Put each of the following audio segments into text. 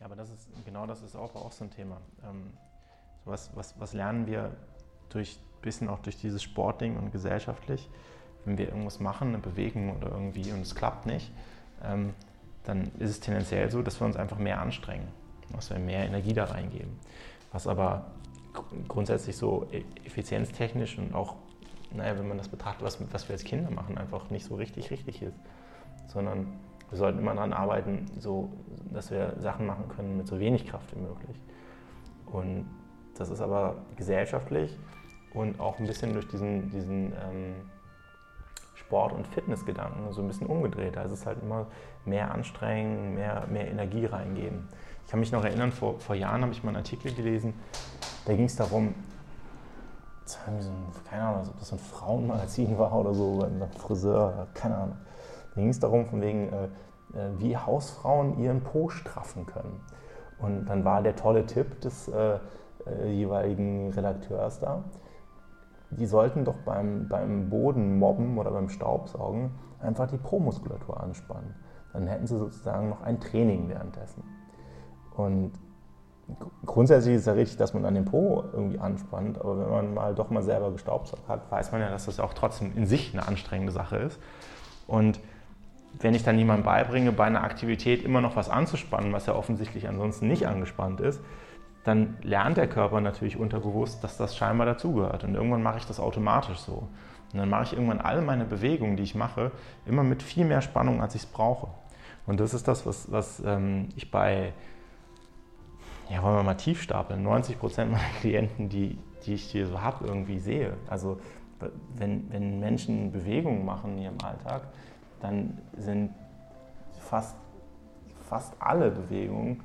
Ja, aber das ist, genau das ist auch, auch so ein Thema. Ähm, was, was, was lernen wir durch bisschen auch durch dieses Sportding und gesellschaftlich, wenn wir irgendwas machen, eine Bewegung oder irgendwie und es klappt nicht, ähm, dann ist es tendenziell so, dass wir uns einfach mehr anstrengen, dass wir mehr Energie da reingeben. Was aber grundsätzlich so e-, effizienztechnisch und auch, naja, wenn man das betrachtet, was, was wir als Kinder machen, einfach nicht so richtig richtig ist. Sondern wir sollten immer daran arbeiten, so, dass wir Sachen machen können mit so wenig Kraft wie möglich. Und das ist aber gesellschaftlich und auch ein bisschen durch diesen, diesen ähm, Sport- und Fitnessgedanken so ein bisschen umgedreht. Also es ist halt immer mehr anstrengen, mehr, mehr Energie reingeben. Ich kann mich noch erinnern, vor, vor Jahren habe ich mal einen Artikel gelesen, da ging es darum, so ein, keine Ahnung, ob das ein Frauenmagazin war oder so, ein Friseur, keine Ahnung. Da ging es darum, von wegen, äh, äh, wie Hausfrauen ihren Po straffen können. Und dann war der tolle Tipp des äh, jeweiligen Redakteurs da, die sollten doch beim, beim Bodenmobben oder beim Staubsaugen einfach die Po-Muskulatur anspannen. Dann hätten sie sozusagen noch ein Training währenddessen. Und grundsätzlich ist es ja richtig, dass man an den Po irgendwie anspannt, aber wenn man mal doch mal selber gestaubsaugt hat, weiß man ja, dass das auch trotzdem in sich eine anstrengende Sache ist. Und wenn ich dann jemandem beibringe, bei einer Aktivität immer noch was anzuspannen, was ja offensichtlich ansonsten nicht angespannt ist, dann lernt der Körper natürlich unterbewusst, dass das scheinbar dazugehört. Und irgendwann mache ich das automatisch so. Und dann mache ich irgendwann alle meine Bewegungen, die ich mache, immer mit viel mehr Spannung, als ich es brauche. Und das ist das, was, was ähm, ich bei, ja, wollen wir mal tief stapeln, 90 Prozent meiner Klienten, die, die ich hier so habe, irgendwie sehe. Also wenn, wenn Menschen Bewegungen machen in ihrem Alltag, dann sind fast, fast alle Bewegungen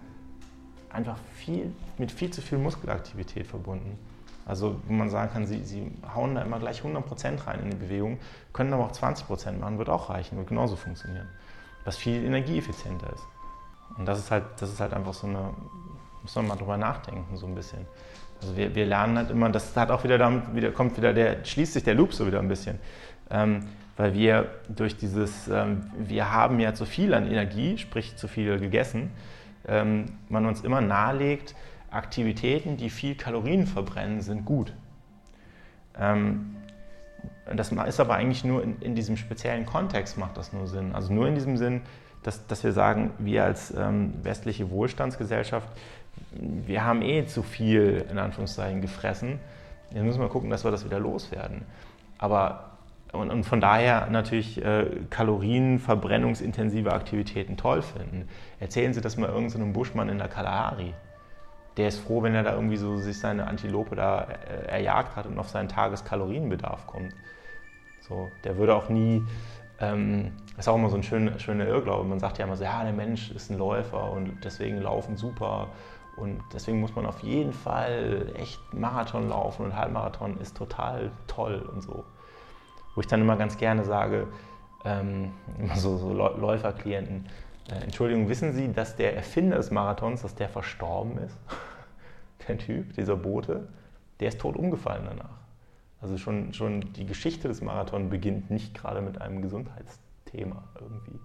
einfach viel, mit viel zu viel Muskelaktivität verbunden. Also wo man sagen kann, sie, sie hauen da immer gleich 100% rein in die Bewegung, können aber auch 20% machen, wird auch reichen, wird genauso funktionieren. Was viel energieeffizienter ist. Und das ist halt, das ist halt einfach so eine, muss man mal drüber nachdenken, so ein bisschen. Also wir, wir lernen halt immer, das hat auch wieder damit, wieder, kommt wieder der, schließt sich der Loop so wieder ein bisschen. Ähm, weil wir durch dieses, ähm, wir haben ja zu viel an Energie, sprich zu viel gegessen, ähm, man uns immer nahelegt, Aktivitäten, die viel Kalorien verbrennen, sind gut. Ähm, das ist aber eigentlich nur in, in, diesem speziellen Kontext macht das nur Sinn. Also nur in diesem Sinn, dass, dass wir sagen, wir als ähm, westliche Wohlstandsgesellschaft, wir haben eh zu viel, in Anführungszeichen, gefressen. Jetzt müssen wir gucken, dass wir das wieder loswerden. Aber und, und von daher natürlich äh, kalorienverbrennungsintensive Aktivitäten toll finden. Erzählen Sie das mal irgendeinem Buschmann in der Kalahari. Der ist froh, wenn er da irgendwie so sich seine Antilope da äh, erjagt hat und auf seinen Tageskalorienbedarf kommt. So, der würde auch nie, ähm, das ist auch immer so ein schöner, schöner Irrglaube. Man sagt ja immer so, ja, der Mensch ist ein Läufer und deswegen laufen super und deswegen muss man auf jeden Fall echt Marathon laufen und Halbmarathon ist total toll und so wo ich dann immer ganz gerne sage, ähm, immer so, so Läuferklienten, äh, Entschuldigung, wissen Sie, dass der Erfinder des Marathons, dass der verstorben ist? der Typ, dieser Bote, der ist tot umgefallen danach. Also schon, schon die Geschichte des Marathons beginnt nicht gerade mit einem Gesundheitsthema irgendwie.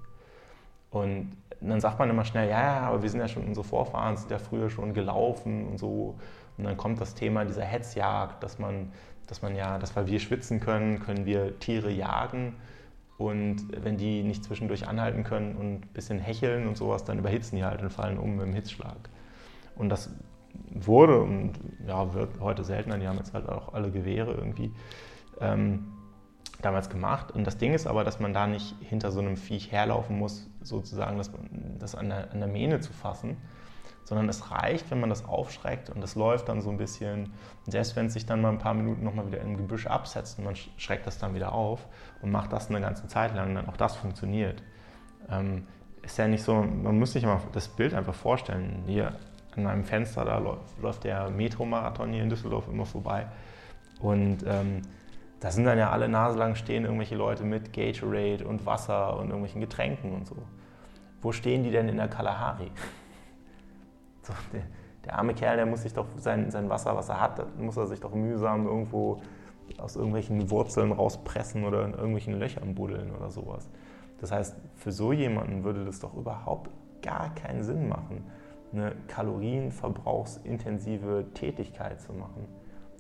Und dann sagt man immer schnell, ja, ja, aber wir sind ja schon, unsere Vorfahren sind ja früher schon gelaufen und so. Und dann kommt das Thema dieser Hetzjagd, dass man dass man ja, dass weil wir schwitzen können, können wir Tiere jagen. Und wenn die nicht zwischendurch anhalten können und ein bisschen hecheln und sowas, dann überhitzen die halt und fallen um dem Hitzschlag. Und das wurde und ja, wird heute seltener, die haben jetzt halt auch alle Gewehre irgendwie ähm, damals gemacht. Und das Ding ist aber, dass man da nicht hinter so einem Viech herlaufen muss, sozusagen das, das an, der, an der Mähne zu fassen, sondern es reicht, wenn man das aufschreckt und es läuft dann so ein bisschen. Und selbst wenn es sich dann mal ein paar Minuten nochmal wieder im Gebüsch absetzt und man schreckt das dann wieder auf und macht das eine ganze Zeit lang, dann auch das funktioniert. Ähm, ist ja nicht so, man muss sich immer das Bild einfach vorstellen. Hier an einem Fenster, da läuft, läuft der Metromarathon hier in Düsseldorf immer vorbei. Und ähm, da sind dann ja alle naselang stehen irgendwelche Leute mit Gatorade und Wasser und irgendwelchen Getränken und so. Wo stehen die denn in der Kalahari? So, der, der, arme Kerl, der muss sich doch sein, sein Wasser, was er hat, muss er sich doch mühsam irgendwo aus irgendwelchen Wurzeln rauspressen oder in irgendwelchen Löchern buddeln oder sowas. Das heißt, für so jemanden würde das doch überhaupt gar keinen Sinn machen, eine kalorienverbrauchsintensive Tätigkeit zu machen.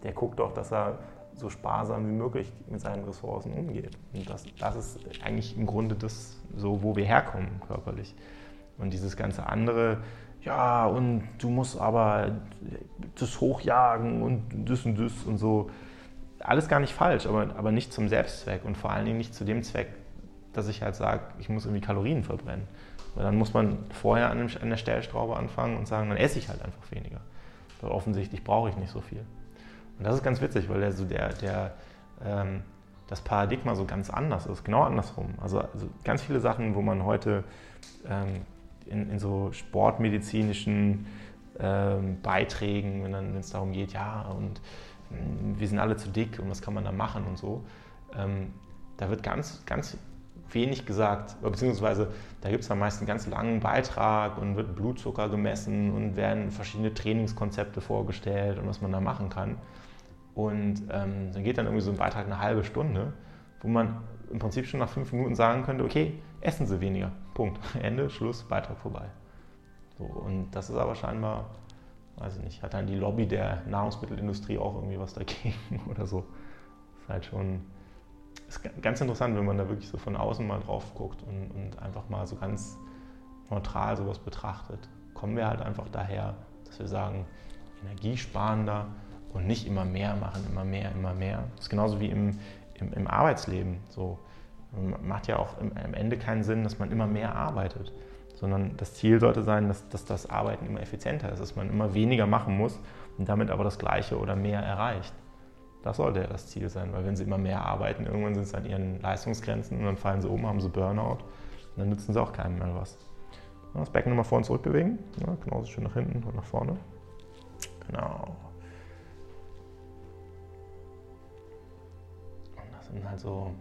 Der guckt doch, dass er so sparsam wie möglich mit seinen Ressourcen umgeht. Und das, das ist eigentlich im Grunde das, so wo wir herkommen körperlich. Und dieses ganze andere, ja, und du musst aber das hochjagen und das und das und so. Alles gar nicht falsch, aber, aber nicht zum Selbstzweck und vor allen Dingen nicht zu dem Zweck, dass ich halt sage, ich muss irgendwie Kalorien verbrennen. Weil dann muss man vorher an, der Stellschraube anfangen und sagen, dann esse ich halt einfach weniger. Weil offensichtlich brauche ich nicht so viel. Und das ist ganz witzig, weil der, der, der, ähm, das Paradigma so ganz anders ist, genau andersrum. Also, also ganz viele Sachen, wo man heute ähm, in, in, so sportmedizinischen ähm, Beiträgen, wenn es darum geht, ja, und mh, wir sind alle zu dick und was kann man da machen und so, ähm, da wird ganz, ganz wenig gesagt, beziehungsweise da gibt es am meisten einen ganz langen Beitrag und wird Blutzucker gemessen und werden verschiedene Trainingskonzepte vorgestellt und was man da machen kann. Und ähm, dann geht dann irgendwie so ein Beitrag eine halbe Stunde, wo man im Prinzip schon nach fünf Minuten sagen könnte, okay, essen Sie weniger. Punkt. Ende, Schluss, Beitrag vorbei. So, und das ist aber scheinbar, weiß ich nicht, hat dann die Lobby der Nahrungsmittelindustrie auch irgendwie was dagegen oder so. Ist halt schon ist ganz interessant, wenn man da wirklich so von außen mal drauf guckt und, und einfach mal so ganz neutral sowas betrachtet. Kommen wir halt einfach daher, dass wir sagen, energiesparender und nicht immer mehr machen, immer mehr, immer mehr. Das ist genauso wie im, im, im Arbeitsleben. So macht ja auch am Ende keinen Sinn, dass man immer mehr arbeitet, sondern das Ziel sollte sein, dass, dass das Arbeiten immer effizienter ist, dass man immer weniger machen muss und damit aber das Gleiche oder mehr erreicht. Das sollte ja das Ziel sein, weil wenn sie immer mehr arbeiten, irgendwann sind sie an ihren Leistungsgrenzen und dann fallen sie um, haben sie Burnout und dann nützen sie auch keinem mehr was. Das Becken nochmal vor und zurück bewegen, ja, genauso schön nach hinten und nach vorne. Genau. Und das sind halt so.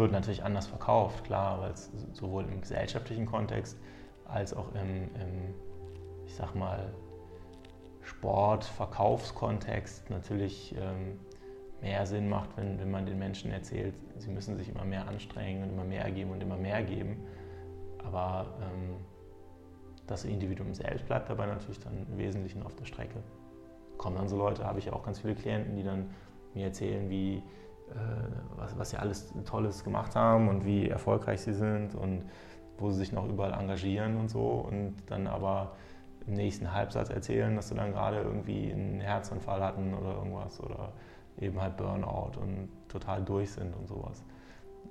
Wird natürlich anders verkauft, klar, weil es sowohl im gesellschaftlichen Kontext als auch im, im ich sag mal, Sport-Verkaufskontext natürlich ähm, mehr Sinn macht, wenn, wenn man den Menschen erzählt, sie müssen sich immer mehr anstrengen und immer mehr geben und immer mehr geben. Aber ähm, das Individuum selbst bleibt dabei natürlich dann im Wesentlichen auf der Strecke. Kommen dann so Leute, habe ich auch ganz viele Klienten, die dann mir erzählen, wie, äh, was, sie alles Tolles gemacht haben und wie erfolgreich sie sind und wo sie sich noch überall engagieren und so und dann aber im nächsten Halbsatz erzählen, dass sie dann gerade irgendwie einen Herzanfall hatten oder irgendwas oder eben halt Burnout und total durch sind und sowas.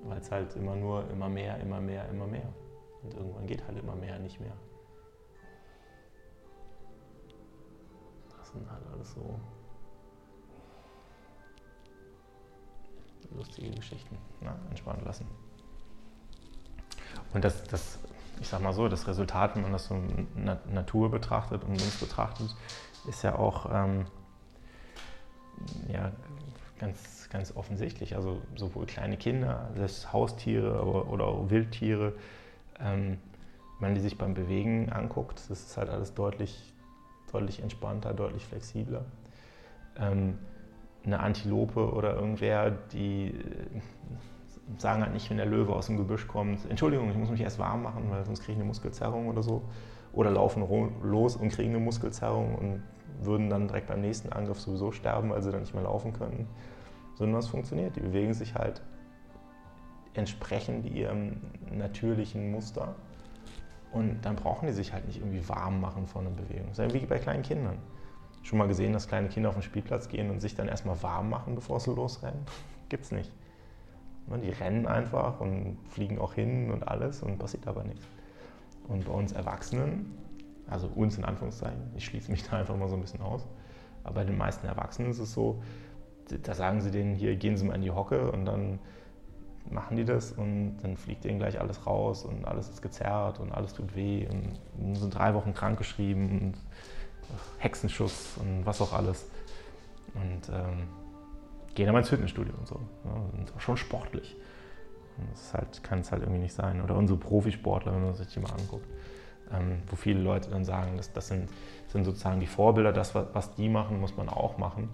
Weil es halt immer nur, immer mehr, immer mehr, immer mehr. Und irgendwann geht halt immer mehr, nicht mehr. Das sind halt alles so lustige Geschichten. Na, entspannen lassen. Und das, das ich sag mal so, das Resultat, wenn man das so Natur betrachtet und uns betrachtet, ist ja auch ähm, ja, ganz, ganz offensichtlich. Also sowohl kleine Kinder, selbst Haustiere oder auch Wildtiere, ähm, wenn man die sich beim Bewegen anguckt, das ist halt alles deutlich, deutlich entspannter, deutlich flexibler. Ähm, eine Antilope oder irgendwer, die sagen halt nicht, wenn der Löwe aus dem Gebüsch kommt, Entschuldigung, ich muss mich erst warm machen, weil sonst kriege ich eine Muskelzerrung oder so. Oder laufen los und kriegen eine Muskelzerrung und würden dann direkt beim nächsten Angriff sowieso sterben, weil sie dann nicht mehr laufen können. Sondern es funktioniert. Die bewegen sich halt entsprechend ihrem natürlichen Muster. Und dann brauchen die sich halt nicht irgendwie warm machen vor einer Bewegung. Das ist ja wie bei kleinen Kindern. Schon mal gesehen, dass kleine Kinder auf den Spielplatz gehen und sich dann erstmal warm machen, bevor sie losrennen? Gibt's nicht. Ne, die rennen einfach und fliegen auch hin und alles und passiert aber nichts. Und bei uns Erwachsenen, also uns in Anführungszeichen, ich schließe mich da einfach mal so ein bisschen aus, aber bei den meisten Erwachsenen ist es so, da sagen sie denen hier, gehen Sie mal in die Hocke und dann machen die das und dann fliegt ihnen gleich alles raus und alles ist gezerrt und alles tut weh und sind drei Wochen krankgeschrieben und Hexenschuss und was auch alles. Und ähm, gehen aber ins Fitnessstudio und so. Ja, sind schon sportlich. Und das halt, kann es halt irgendwie nicht sein. Oder unsere Profisportler, wenn man sich die mal anguckt, ähm, wo viele Leute dann sagen, das, das sind, sind, sozusagen die Vorbilder, das, was die machen, muss man auch machen.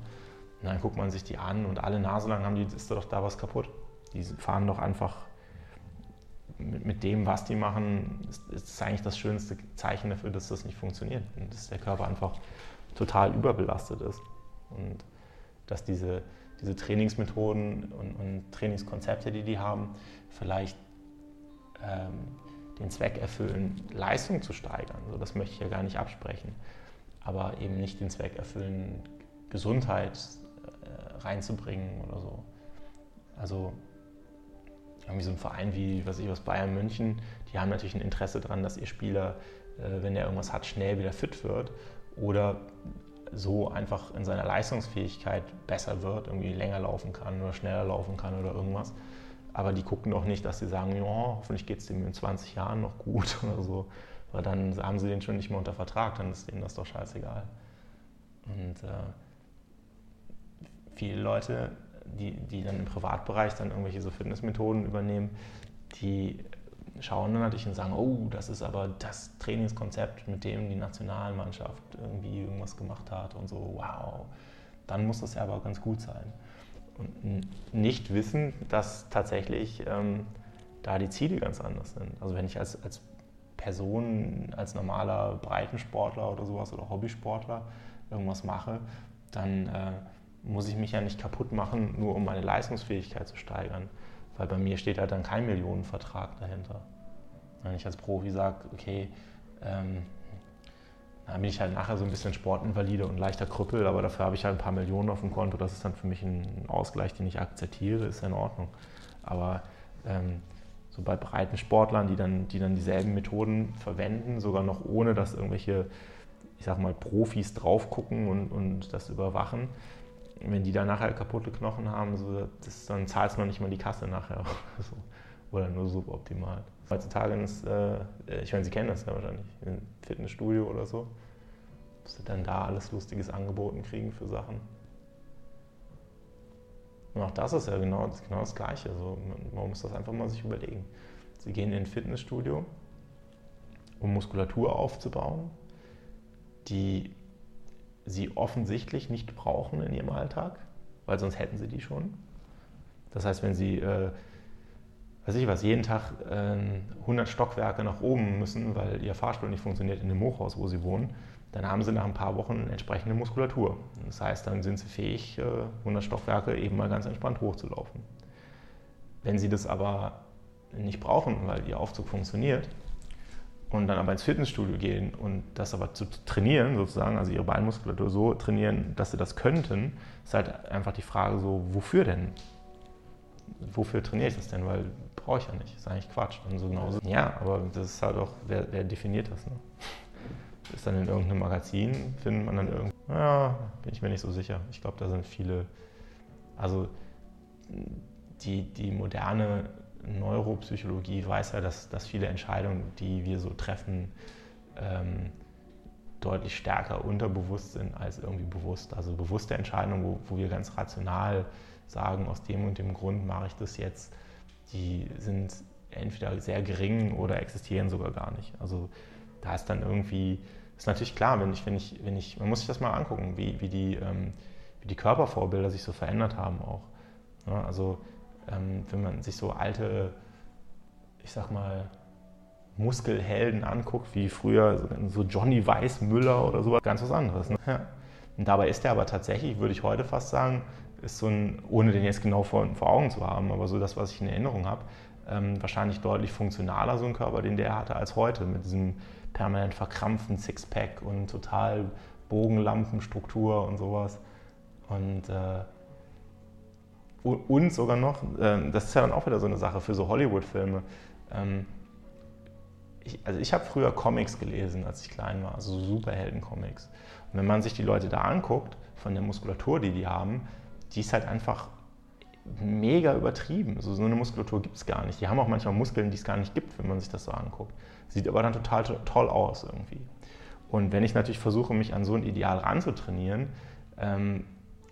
Und dann guckt man sich die an und alle Nase lang haben die, ist doch da was kaputt. Die fahren doch einfach mit, mit, dem, was die machen, ist, ist eigentlich das schönste Zeichen dafür, dass das nicht funktioniert. Und dass der Körper einfach total überbelastet ist. Und dass diese, diese Trainingsmethoden und, und Trainingskonzepte, die die haben, vielleicht ähm, den Zweck erfüllen, Leistung zu steigern. Also das möchte ich ja gar nicht absprechen. Aber eben nicht den Zweck erfüllen, Gesundheit äh, reinzubringen oder so. Also irgendwie so ein Verein wie, was ich was Bayern München, die haben natürlich ein Interesse daran, dass ihr Spieler, äh, wenn er irgendwas hat, schnell wieder fit wird oder so einfach in seiner Leistungsfähigkeit besser wird, irgendwie länger laufen kann oder schneller laufen kann oder irgendwas. Aber die gucken doch nicht, dass sie sagen, ja, hoffentlich geht es dem in 20 Jahren noch gut oder so. Weil dann haben sie den schon nicht mehr unter Vertrag, dann ist denen das doch scheißegal. Und äh, viele Leute, die, die dann im Privatbereich dann irgendwelche so Fitnessmethoden übernehmen, die schauen dann natürlich und sagen, oh, das ist aber das Trainingskonzept, mit dem die Nationalmannschaft irgendwie irgendwas gemacht hat und so, wow, dann muss das ja aber ganz gut sein. Und nicht wissen, dass tatsächlich ähm, da die Ziele ganz anders sind. Also wenn ich als, als Person, als normaler Breitensportler oder sowas oder Hobbysportler irgendwas mache, dann äh, muss ich mich ja nicht kaputt machen, nur um meine Leistungsfähigkeit zu steigern. Weil bei mir steht halt dann kein Millionenvertrag dahinter. Wenn ich als Profi sage, okay, ähm, dann bin ich halt nachher so ein bisschen Sportinvalide und leichter Krüppel, aber dafür habe ich halt ein paar Millionen auf dem Konto. Das ist dann für mich ein Ausgleich, den ich akzeptiere, ist ja in Ordnung. Aber ähm, so bei breiten Sportlern, die dann, die dann dieselben Methoden verwenden, sogar noch ohne, dass irgendwelche, ich sag mal, Profis drauf gucken und, und das überwachen, wenn die dann nachher kaputte Knochen haben, so, das, dann zahlst du noch nicht mal die Kasse nachher. so. Oder nur suboptimal. Heutzutage ist, äh, ich meine, Sie kennen das ja wahrscheinlich, im Fitnessstudio oder so, dass Sie dann da alles Lustiges angeboten kriegen für Sachen. Und auch das ist ja genau, genau das Gleiche. Also man muss das einfach mal sich überlegen. Sie gehen in ein Fitnessstudio, um Muskulatur aufzubauen, die sie offensichtlich nicht brauchen in ihrem Alltag, weil sonst hätten sie die schon. Das heißt, wenn sie, äh, weiß ich was, jeden Tag äh, 100 Stockwerke nach oben müssen, weil ihr Fahrstuhl nicht funktioniert in dem Hochhaus, wo sie wohnen, dann haben sie nach ein paar Wochen entsprechende Muskulatur. Das heißt, dann sind sie fähig, äh, 100 Stockwerke eben mal ganz entspannt hochzulaufen. Wenn sie das aber nicht brauchen, weil ihr Aufzug funktioniert, und dann aber ins Fitnessstudio gehen und das aber zu trainieren, sozusagen, also ihre Beinmuskulatur so trainieren, dass sie das könnten, ist halt einfach die Frage so, wofür denn? Wofür trainiere ich das denn? Weil brauche ich ja nicht. Ist eigentlich Quatsch. Und so genauso. Ja, aber das ist halt auch, wer, wer definiert das? Ne? Ist dann in irgendeinem Magazin, findet man dann irgendwie, ja, bin ich mir nicht so sicher. Ich glaube, da sind viele, also die, die moderne Neuropsychologie weiß ja, dass, dass viele Entscheidungen, die wir so treffen, ähm, deutlich stärker unterbewusst sind als irgendwie bewusst. Also bewusste Entscheidungen, wo, wo wir ganz rational sagen, aus dem und dem Grund mache ich das jetzt, die sind entweder sehr gering oder existieren sogar gar nicht. Also da ist dann irgendwie, ist natürlich klar, wenn ich, wenn ich, wenn ich, man muss sich das mal angucken, wie, wie, die, ähm, wie die Körpervorbilder sich so verändert haben auch. Ja, also ähm, wenn man sich so alte, ich sag mal, Muskelhelden anguckt, wie früher so Johnny Weißmüller oder sowas, ganz was anderes. Ne? Ja. Und dabei ist er aber tatsächlich, würde ich heute fast sagen, ist so ein, ohne den jetzt genau vor, vor Augen zu haben, aber so das, was ich in Erinnerung habe, ähm, wahrscheinlich deutlich funktionaler so ein Körper, den der hatte, als heute, mit diesem permanent verkrampften Sixpack und total Bogenlampenstruktur und sowas. Und äh, und sogar noch, ähm, das ist ja dann auch wieder so eine Sache für so Hollywood-Filme. Ähm, also ich habe früher Comics gelesen, als ich klein war, also Superhelden-Comics. Und wenn man sich die Leute da anguckt, von der Muskulatur, die die haben, die ist halt einfach mega übertrieben. Also so eine Muskulatur gibt es gar nicht. Die haben auch manchmal Muskeln, die es gar nicht gibt, wenn man sich das so anguckt. Sieht aber dann total toll aus irgendwie. Und wenn ich natürlich versuche, mich an so ein Ideal ranzutrainieren, ähm,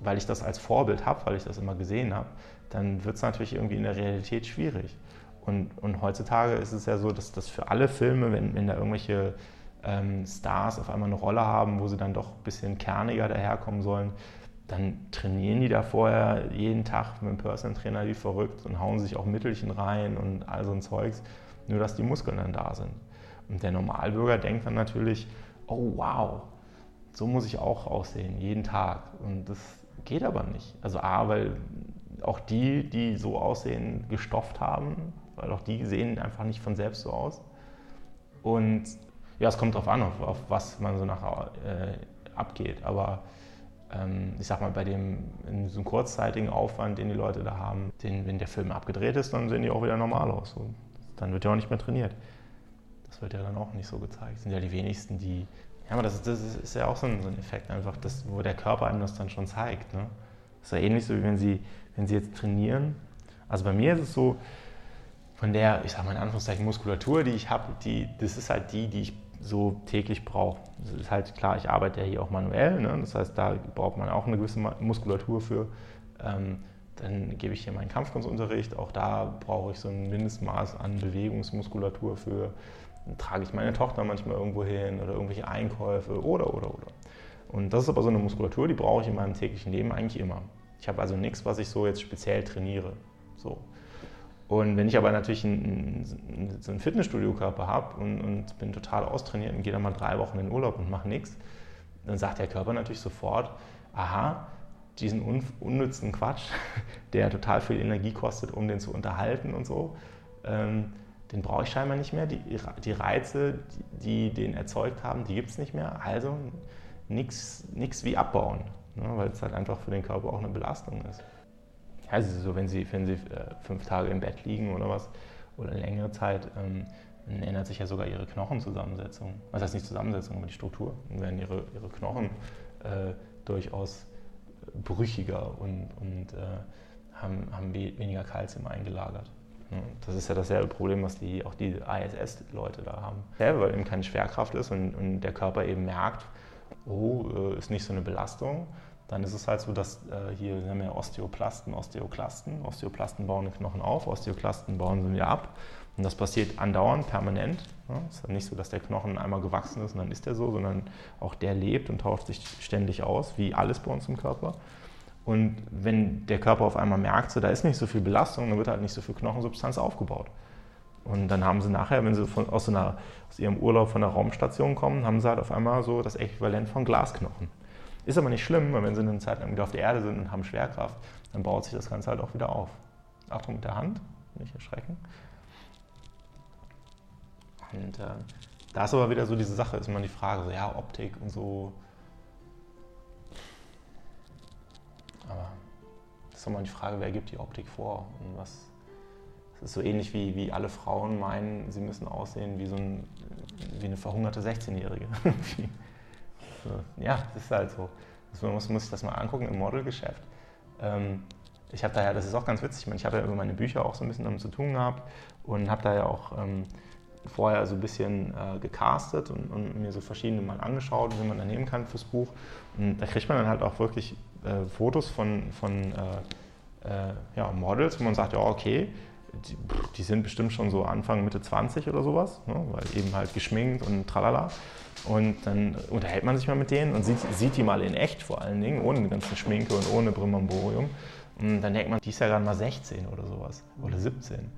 weil ich das als Vorbild habe, weil ich das immer gesehen habe, dann wird es natürlich irgendwie in der Realität schwierig. Und, und heutzutage ist es ja so, dass das für alle Filme, wenn, wenn da irgendwelche ähm, Stars auf einmal eine Rolle haben, wo sie dann doch ein bisschen kerniger daherkommen sollen, dann trainieren die da vorher jeden Tag mit dem Personal Trainer wie verrückt und hauen sich auch Mittelchen rein und all so ein Zeugs. nur dass die Muskeln dann da sind. Und der Normalbürger denkt dann natürlich, oh wow, so muss ich auch aussehen, jeden Tag. Und das geht aber nicht. Also A, weil auch die, die so aussehen, gestofft haben, weil auch die sehen einfach nicht von selbst so aus. Und ja, es kommt darauf an, auf, auf, was man so nachher äh, abgeht. Aber ähm, ich sag mal, bei dem in einem kurzzeitigen Aufwand, den die Leute da haben, den, wenn der Film abgedreht ist, dann sehen die auch wieder normal aus. Und dann wird ja auch nicht mehr trainiert. Das wird ja dann auch nicht so gezeigt. Das sind ja die wenigsten, die. Ja, aber das, das ist ja auch so ein, so ein Effekt, einfach, das, wo der Körper einem das dann schon zeigt. Ne? Das ist ja ähnlich so, wie wenn sie, wenn sie jetzt trainieren. Also bei mir ist es so, von der, ich sage mal in Anführungszeichen, Muskulatur, die ich habe, die, das ist halt die, die ich so täglich brauche. Das ist halt klar, ich arbeite ja hier auch manuell, ne? das heißt, da braucht man auch eine gewisse Muskulatur für. Ähm, dann gebe ich hier meinen Kampfkunstunterricht, auch da brauche ich so ein Mindestmaß an Bewegungsmuskulatur für. Dann trage ich meine Tochter manchmal irgendwo hin oder irgendwelche Einkäufe oder, oder, oder. Und das ist aber so eine Muskulatur, die brauche ich in meinem täglichen Leben eigentlich immer. Ich habe also nichts, was ich so jetzt speziell trainiere. So. Und wenn ich aber natürlich einen, so einen Fitnessstudio-Körper habe und, und, bin total austrainiert und gehe dann mal drei Wochen in den Urlaub und mache nichts, dann sagt der Körper natürlich sofort, aha, diesen un unnützen Quatsch, der total viel Energie kostet, um den zu unterhalten und so, ähm, den brauche ich scheinbar nicht mehr. Die, die Reize, die, die den erzeugt haben, die gibt es nicht mehr. Also nichts wie abbauen, ne, weil es halt einfach für den Körper auch eine Belastung ist also so, wenn Sie, wenn Sie äh, fünf Tage im Bett liegen oder was, oder längere Zeit, ähm, dann ändert sich ja sogar Ihre Knochenzusammensetzung. Was heißt nicht Zusammensetzung, aber die Struktur. Dann werden Ihre, ihre Knochen äh, durchaus brüchiger und, und äh, haben, haben weniger Kalzium eingelagert. Das ist ja dasselbe Problem, was die, auch die ISS-Leute da haben. Selber, weil eben keine Schwerkraft ist und, und der Körper eben merkt, oh, äh, ist nicht so eine Belastung dann ist es halt so, dass äh, hier haben ja Osteoplasten, Osteoklasten. Osteoplasten bauen den Knochen auf, Osteoklasten bauen sie wieder ab. Und das passiert andauernd, permanent. Es ja, ist nicht so, dass der Knochen einmal gewachsen ist und dann ist der so, sondern auch der lebt und tauscht sich ständig aus, wie alles bei uns im Körper. Und wenn der Körper auf einmal merkt, so, da ist nicht so viel Belastung, dann wird halt nicht so viel Knochensubstanz aufgebaut. Und dann haben sie nachher, wenn sie von, aus, so einer, aus ihrem Urlaub von der Raumstation kommen, haben sie halt auf einmal so das Äquivalent von Glasknochen. Ist aber nicht schlimm, weil wenn sie eine Zeit lang wieder auf der Erde sind und haben Schwerkraft, dann baut sich das Ganze halt auch wieder auf. Achtung mit der Hand, nicht erschrecken. Und äh, da ist aber wieder so diese Sache, ist immer die Frage, so, ja, Optik und so. Ist immer die Frage, wer gibt die Optik vor und was. Es ist so ähnlich wie, wie alle Frauen meinen, sie müssen aussehen wie, so ein, wie eine verhungerte 16-Jährige. ja, das ist halt so. Man muss, muss sich das mal angucken im Modelgeschäft. Ähm, ich habe da ja, das ist auch ganz witzig, ich, habe ja über meine Bücher auch so ein bisschen damit zu tun gehabt und habe da ja auch ähm, vorher so ein bisschen äh, gecastet und, und, mir so verschiedene mal angeschaut, wie man da nehmen kann fürs Buch. Und da kriegt man dann halt auch wirklich äh, Fotos von, von äh, äh ja, Models, wo man sagt, ja, okay, die, die, sind bestimmt schon so Anfang, Mitte 20 oder sowas, ne, weil eben halt geschminkt und tralala. Und dann unterhält man sich mal mit denen und sieht, sieht die mal in echt vor allen Dingen, ohne die ganze Schminke und ohne Brimborium. Und dann denkt man, die ist ja gerade mal 16 oder sowas oder 17.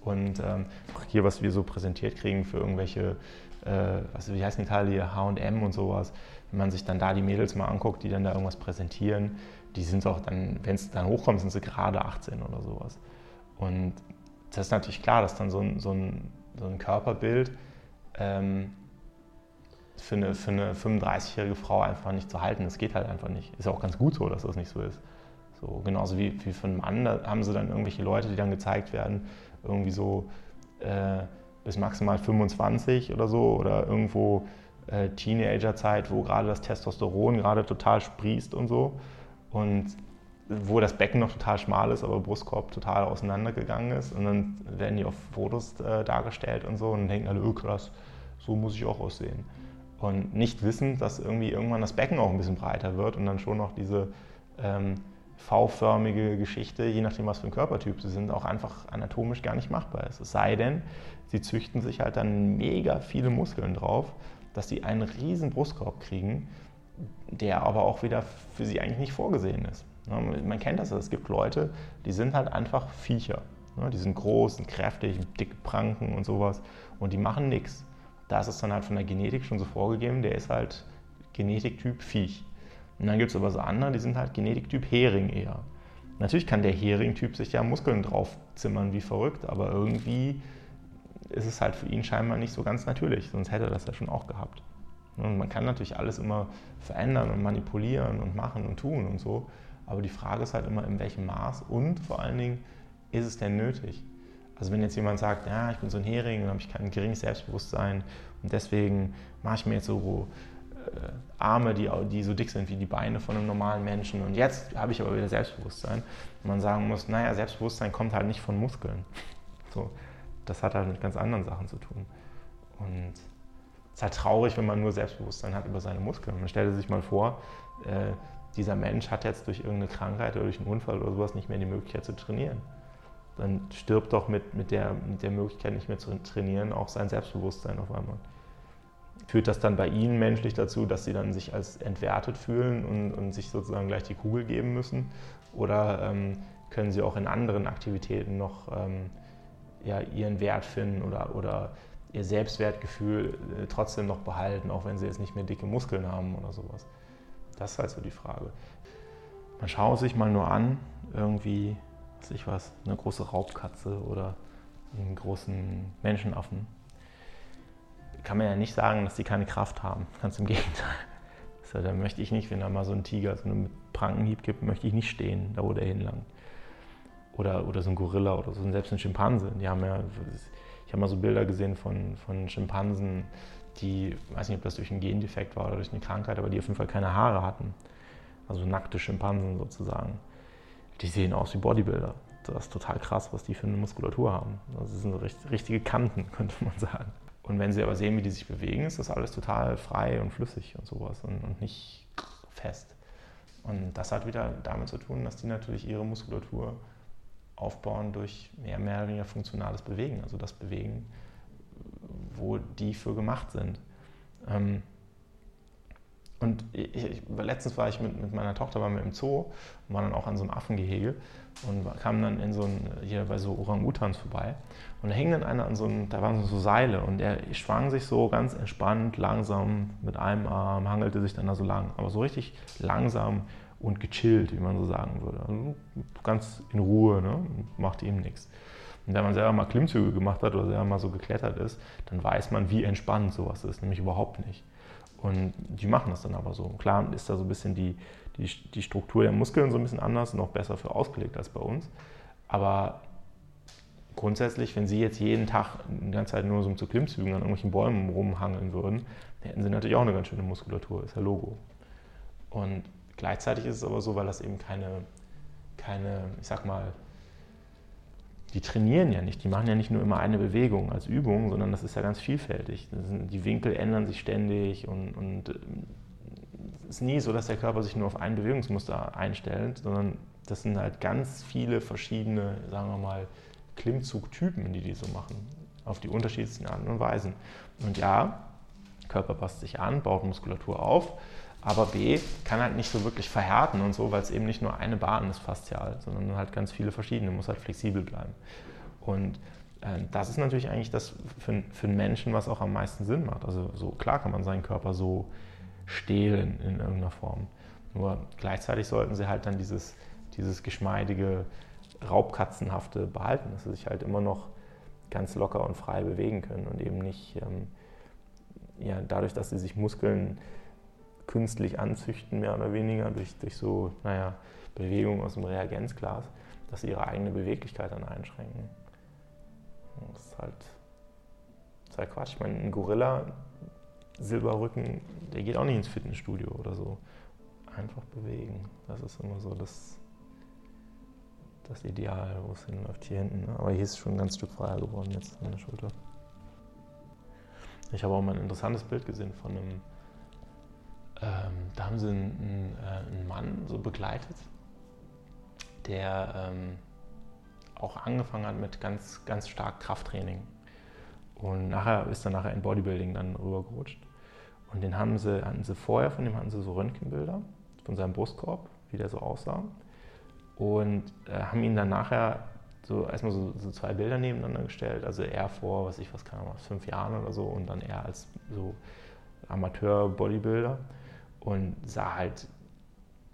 Und ähm, hier, was wir so präsentiert kriegen für irgendwelche, äh, also wie heißen die Teile hier, HM und sowas, wenn man sich dann da die Mädels mal anguckt, die dann da irgendwas präsentieren, die sind auch dann, wenn es dann hochkommt, sind sie gerade 18 oder sowas. Und das ist natürlich klar, dass dann so ein, so ein, so ein Körperbild ähm, für eine, für eine 35-jährige Frau einfach nicht zu halten. Das geht halt einfach nicht. Ist auch ganz gut so, dass das nicht so ist. So, genauso wie, wie für einen Mann, da haben sie dann irgendwelche Leute, die dann gezeigt werden, irgendwie so äh, bis maximal 25 oder so oder irgendwo äh, Teenagerzeit, wo gerade das Testosteron gerade total sprießt und so. Und wo das Becken noch total schmal ist, aber Brustkorb total auseinandergegangen ist. Und dann werden die auf Fotos äh, dargestellt und so und denken alle, oh krass, so muss ich auch aussehen und nicht wissen, dass irgendwie irgendwann das Becken auch ein bisschen breiter wird und dann schon noch diese ähm, V-förmige Geschichte, je nachdem, was für ein Körpertyp sie sind, auch einfach anatomisch gar nicht machbar ist. Es sei denn, sie züchten sich halt dann mega viele Muskeln drauf, dass sie einen riesen Brustkorb kriegen, der aber auch wieder für sie eigentlich nicht vorgesehen ist. Man kennt das, es gibt Leute, die sind halt einfach Viecher. Die sind groß, sind kräftig, dicke Pranken und sowas und die machen nichts. Da ist es dann halt von der Genetik schon so vorgegeben, der ist halt Genetiktyp Viech. Und dann gibt es aber so andere, die sind halt Genetiktyp Hering eher. Natürlich kann der Hering-Typ sich ja Muskeln draufzimmern wie verrückt, aber irgendwie ist es halt für ihn scheinbar nicht so ganz natürlich, sonst hätte er das ja schon auch gehabt. Und man kann natürlich alles immer verändern und manipulieren und machen und tun und so, aber die Frage ist halt immer, in welchem Maß und vor allen Dingen, ist es denn nötig? Also wenn jetzt jemand sagt, ja, ich bin so ein Hering und habe ich kein geringes Selbstbewusstsein und deswegen mache ich mir jetzt so äh, Arme, die, die so dick sind wie die Beine von einem normalen Menschen und jetzt habe ich aber wieder Selbstbewusstsein. Und man sagen muss, naja, Selbstbewusstsein kommt halt nicht von Muskeln. So, das hat halt mit ganz anderen Sachen zu tun. Und es ist halt traurig, wenn man nur Selbstbewusstsein hat über seine Muskeln. Man stellt sich mal vor, äh, dieser Mensch hat jetzt durch irgendeine Krankheit oder durch einen Unfall oder sowas nicht mehr die Möglichkeit zu trainieren. Dann stirbt doch mit, mit, der, mit der Möglichkeit nicht mehr zu trainieren auch sein Selbstbewusstsein auf einmal. Führt das dann bei Ihnen menschlich dazu, dass Sie dann sich als entwertet fühlen und, und sich sozusagen gleich die Kugel geben müssen? Oder ähm, können Sie auch in anderen Aktivitäten noch ähm, ja, Ihren Wert finden oder, oder Ihr Selbstwertgefühl äh, trotzdem noch behalten, auch wenn Sie jetzt nicht mehr dicke Muskeln haben oder sowas? Das ist halt so die Frage. Man schaut sich mal nur an, irgendwie, was ich was, eine große Raubkatze oder einen großen Menschenaffen kann man ja nicht sagen, dass die keine Kraft haben. Ganz im Gegenteil. Also, da möchte ich nicht, wenn da mal so ein Tiger so einen Prankenhieb gibt, möchte ich nicht stehen, da wo der hinlangt. Oder, oder so ein Gorilla oder so, selbst ein Schimpanse. Die haben ja, ich habe mal so Bilder gesehen von, von Schimpansen, die, weiß nicht, ob das durch einen Gendefekt war oder durch eine Krankheit, aber die auf jeden Fall keine Haare hatten. Also nackte Schimpansen sozusagen. Die sehen aus wie Bodybuilder. Das ist total krass, was die für eine Muskulatur haben. Das sind so richtige Kanten, könnte man sagen. Und wenn sie aber sehen, wie die sich bewegen, ist das alles total frei und flüssig und sowas und, und nicht fest. Und das hat wieder damit zu tun, dass die natürlich ihre Muskulatur aufbauen durch mehr, mehr oder weniger funktionales Bewegen, also das Bewegen, wo die für gemacht sind. Ähm, und ich, ich, letztens war ich mit, mit meiner Tochter waren wir im Zoo und waren dann auch an so einem Affengehege und kamen dann in so ein, hier bei so Orang-Utans vorbei. Und da hing dann einer an so einem, da waren so Seile und er schwang sich so ganz entspannt, langsam mit einem Arm, hangelte sich dann da so lang, aber so richtig langsam und gechillt, wie man so sagen würde. Also ganz in Ruhe, ne? machte ihm nichts. Und wenn man selber mal Klimmzüge gemacht hat oder selber mal so geklettert ist, dann weiß man, wie entspannt sowas ist, nämlich überhaupt nicht. Und die machen das dann aber so. Klar ist da so ein bisschen die, die, die Struktur der Muskeln so ein bisschen anders, noch besser für ausgelegt als bei uns. Aber grundsätzlich, wenn Sie jetzt jeden Tag die ganze Zeit nur so zu Klimmzügen an irgendwelchen Bäumen rumhangeln würden, hätten Sie natürlich auch eine ganz schöne Muskulatur, ist ja Logo. Und gleichzeitig ist es aber so, weil das eben keine, keine ich sag mal, die trainieren ja nicht, die machen ja nicht nur immer eine Bewegung als Übung, sondern das ist ja ganz vielfältig. Sind, die Winkel ändern sich ständig und, und ähm, es ist nie so, dass der Körper sich nur auf ein Bewegungsmuster einstellt, sondern das sind halt ganz viele verschiedene, sagen wir mal, Klimmzugtypen, die die so machen, auf die unterschiedlichsten Arten und Weisen. Und ja, Körper passt sich an, baut Muskulatur auf, aber B kann halt nicht so wirklich verhärten und so, weil es eben nicht nur eine Bahn ist faszial, sondern halt ganz viele verschiedene, muss halt flexibel bleiben. Und äh, das ist natürlich eigentlich das für, für einen Menschen, was auch am meisten Sinn macht. Also so klar kann man seinen Körper so stehlen in irgendeiner Form. Nur gleichzeitig sollten sie halt dann dieses, dieses geschmeidige, raubkatzenhafte behalten, dass sie sich halt immer noch ganz locker und frei bewegen können und eben nicht ähm, ja, dadurch, dass sie sich Muskeln künstlich anzüchten, mehr oder weniger, durch, durch so, naja, Bewegungen aus dem Reagenzglas, dass sie ihre eigene Beweglichkeit dann einschränken. Das ist halt, das ist halt Quatsch. Ich meine, ein Gorilla, Silberrücken, der geht auch nicht ins Fitnessstudio oder so. Einfach bewegen. Das ist immer so das, das Ideal, wo es hinläuft. Hier hinten. Ne? Aber hier ist schon ein ganz Stück freier geworden jetzt an der Schulter. Ich habe auch mal ein interessantes Bild gesehen von einem ähm, da haben sie einen, äh, einen, Mann so begleitet, der ähm, auch angefangen hat mit ganz, ganz stark Krafttraining. Und nachher ist er nachher in Bodybuilding dann rübergerutscht. Und den haben sie, hatten sie vorher, von dem hatten sie so Röntgenbilder von seinem Brustkorb, wie der so aussah. Und äh, haben ihn dann nachher so erstmal so, so, zwei Bilder nebeneinander gestellt. Also er vor, was ich was kann, fünf Jahren oder so und dann er als so Amateur-Bodybuilder und sah halt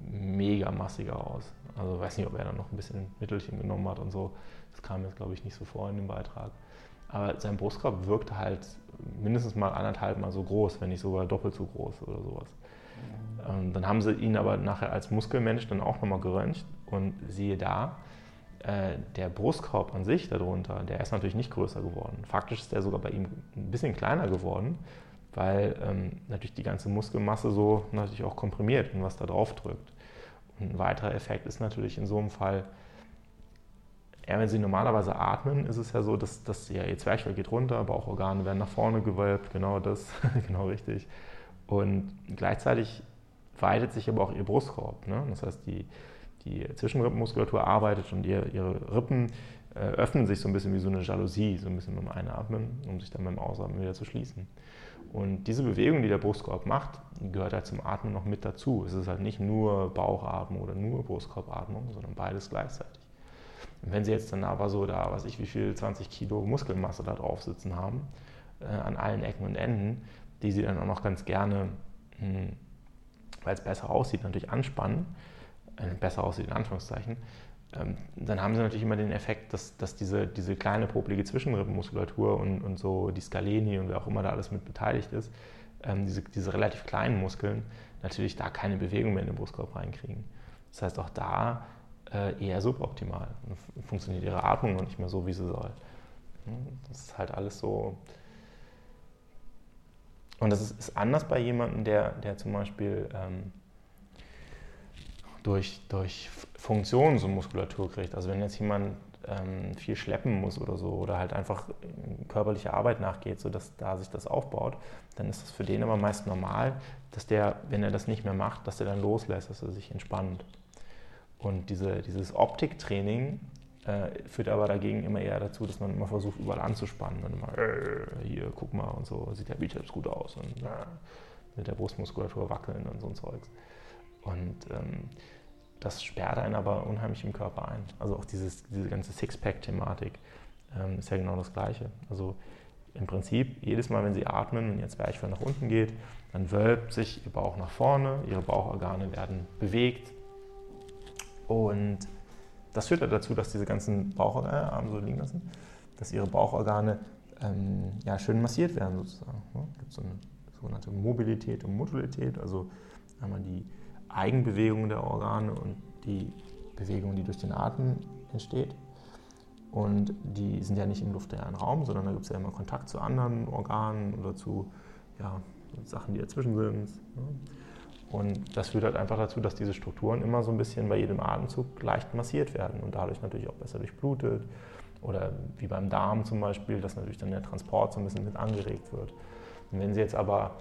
mega massiger aus. Also weiß nicht, ob er dann noch ein bisschen Mittelchen genommen hat und so. Das kam jetzt, glaube ich, nicht so vor in dem Beitrag. Aber sein Brustkorb wirkte halt mindestens mal anderthalb Mal so groß, wenn nicht sogar doppelt so groß oder sowas. Ähm, dann haben sie ihn aber nachher als Muskelmensch dann auch nochmal geröntgt und siehe da, äh, der Brustkorb an sich darunter, der ist natürlich nicht größer geworden. Faktisch ist der sogar bei ihm ein bisschen kleiner geworden, weil ähm, natürlich die ganze Muskelmasse so natürlich auch komprimiert und was da drauf drückt. Und ein weiterer Effekt ist natürlich in so einem Fall, ja, wenn Sie normalerweise atmen, ist es ja so, dass, dass ja, Ihr Zwerchfell geht runter, Bauchorgane werden nach vorne gewölbt, genau das, genau richtig. Und gleichzeitig weitet sich aber auch Ihr Brustkorb. Ne? Das heißt, die, die Zwischenrippenmuskulatur arbeitet und ihr, Ihre Rippen äh, öffnen sich so ein bisschen wie so eine Jalousie, so ein bisschen beim Einatmen, um sich dann beim Ausatmen wieder zu schließen. Und diese Bewegung, die der Brustkorb macht, gehört halt zum Atmen noch mit dazu. Es ist halt nicht nur Bauchatmung oder nur Brustkorbatmung, sondern beides gleichzeitig. Und wenn Sie jetzt dann aber so da, was ich, wie viel, 20 Kilo Muskelmasse da drauf sitzen haben, äh, an allen Ecken und Enden, die Sie dann auch noch ganz gerne, hm, weil es besser aussieht, natürlich anspannen, äh, besser aussieht in Anführungszeichen, dann haben sie natürlich immer den Effekt, dass, dass diese, diese kleine popelige Zwischenrippenmuskulatur und, und so die Scaleni und wer auch immer da alles mit beteiligt ist, ähm, diese, diese relativ kleinen Muskeln natürlich da keine Bewegung mehr in den Brustkorb reinkriegen. Das heißt, auch da äh, eher suboptimal. Funktioniert ihre Atmung noch nicht mehr so, wie sie soll. Das ist halt alles so. Und das ist, ist anders bei jemandem, der, der zum Beispiel ähm, durch, durch Funktionen so Muskulatur kriegt. Also wenn jetzt jemand ähm, viel schleppen muss oder so oder halt einfach körperliche Arbeit nachgeht, sodass da sich das aufbaut, dann ist das für den aber meist normal, dass der, wenn er das nicht mehr macht, dass er dann loslässt, dass er sich entspannt. Und diese, dieses Optiktraining äh, führt aber dagegen immer eher dazu, dass man immer versucht, überall anzuspannen und immer, äh, hier, guck mal und so, sieht der Bizeps gut aus und äh, mit der Brustmuskulatur wackeln und so ein Zeugs. Und ähm, das sperrt einen aber unheimlich im Körper ein. Also auch dieses, diese ganze Sixpack-Thematik ähm, ist ja genau das Gleiche. Also im Prinzip jedes Mal, wenn Sie atmen und Ihr Zwerchfell nach unten geht, dann wölbt sich Ihr Bauch nach vorne, Ihre Bauchorgane werden bewegt und das führt dazu, dass diese ganzen Bauchorgane, Arme so liegen lassen, dass Ihre Bauchorgane ähm, ja, schön massiert werden sozusagen. Es ne? gibt so eine sogenannte Mobilität und Modulität, also einmal die Eigenbewegung der Organe und die Bewegung, die durch den Atem entsteht. Und die sind ja nicht im luftleeren Raum, sondern da gibt es ja immer Kontakt zu anderen Organen oder zu ja, Sachen, die dazwischen sind. Ne? Und das führt halt einfach dazu, dass diese Strukturen immer so ein bisschen bei jedem Atemzug leicht massiert werden und dadurch natürlich auch besser durchblutet. Oder wie beim Darm zum Beispiel, dass natürlich dann der Transport so ein bisschen mit angeregt wird. Und wenn Sie jetzt aber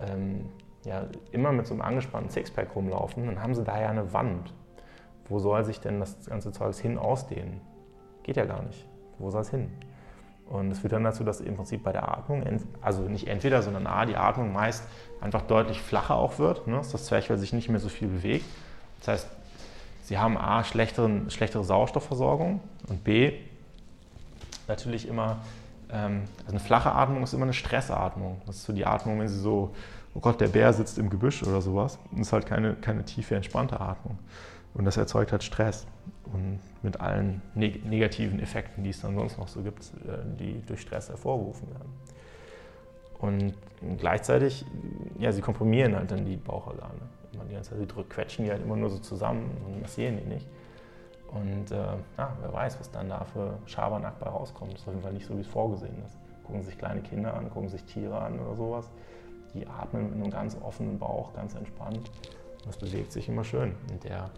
ähm, ja, immer mit so einem angespannten Sixpack rumlaufen, dann haben sie da ja eine Wand. Wo soll sich denn das ganze Zeug hin ausdehnen? Geht ja gar nicht. Wo soll es hin? Und das führt dann dazu, dass im Prinzip bei der Atmung, also nicht entweder, sondern A, die Atmung meist einfach deutlich flacher auch wird, ne, dass das Zwerchfell sich nicht mehr so viel bewegt. Das heißt, sie haben A, schlechteren, schlechtere Sauerstoffversorgung und B, natürlich immer, ähm, also eine flache Atmung ist immer eine Stressatmung. Das ist so die Atmung, wenn sie so oh Gott, der Bär sitzt im Gebüsch oder sowas. Und es ist halt keine, keine tiefe, entspannte Atmung. Und das erzeugt halt Stress. Und mit allen neg negativen Effekten, die es dann sonst noch so gibt, äh, die durch Stress hervorgerufen werden. Und gleichzeitig, ja, sie komprimieren halt dann die Bauchorgane. Man die ganze Zeit, sie drücken, quetschen die halt immer nur so zusammen und massieren die nicht. Und äh, ja, wer weiß, was dann da für Schabernack bei rauskommt. Das ist auf jeden Fall nicht so, wie es vorgesehen ist. Gucken sich kleine Kinder an, gucken sich Tiere an oder sowas die atmen mit einem ganz offenen Bauch, ganz entspannt. Und das bewegt sich immer schön. Und der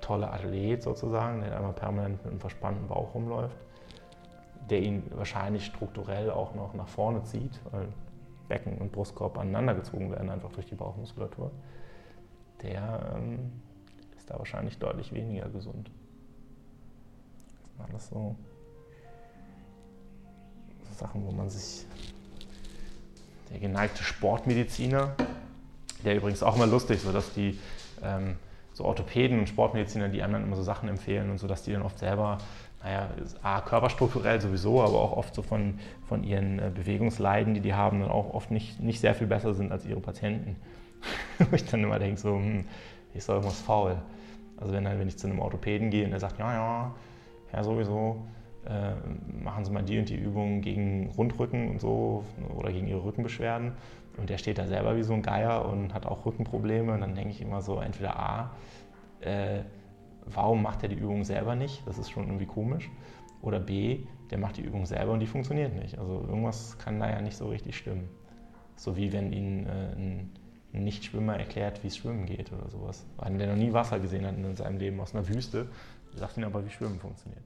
tolle Athlet sozusagen, der einmal permanent mit einem verspannten Bauch rumläuft, der ihn wahrscheinlich strukturell auch noch nach vorne zieht, weil Becken und Brustkorb aneinander gezogen werden, einfach durch die Bauchmuskulatur, der ähm, ist da wahrscheinlich deutlich weniger gesund. Das sind alles so Sachen, wo man sich der geneigte Sportmediziner, der übrigens auch immer lustig, so dass die ähm, so Orthopäden und Sportmediziner, die anderen immer so Sachen empfehlen und so, dass die dann oft selber naja, A, körperstrukturell sowieso, aber auch oft so von, von ihren äh, Bewegungsleiden, die die haben, dann auch oft nicht, nicht sehr viel besser sind als ihre Patienten. Wo ich dann immer denke, so, hm, ist doch irgendwas faul. Also wenn, wenn ich zu einem Orthopäden gehe und der sagt, ja, ja, ja, sowieso, äh, machen Sie mal die und die Übungen gegen Rundrücken und so oder gegen Ihre Rückenbeschwerden. Und der steht da selber wie so ein Geier und hat auch Rückenprobleme. Und dann denke ich immer so, entweder A, äh, warum macht er die Übung selber nicht? Das ist schon irgendwie komisch. Oder B, der macht die Übung selber und die funktioniert nicht. Also irgendwas kann da ja nicht so richtig stimmen. So wie wenn Ihnen äh, ein, Nichtschwimmer erklärt, wie es Schwimmen geht oder sowas. Einer, der noch nie Wasser gesehen hat in seinem Leben aus einer Wüste, sagt Ihnen aber, wie Schwimmen funktioniert.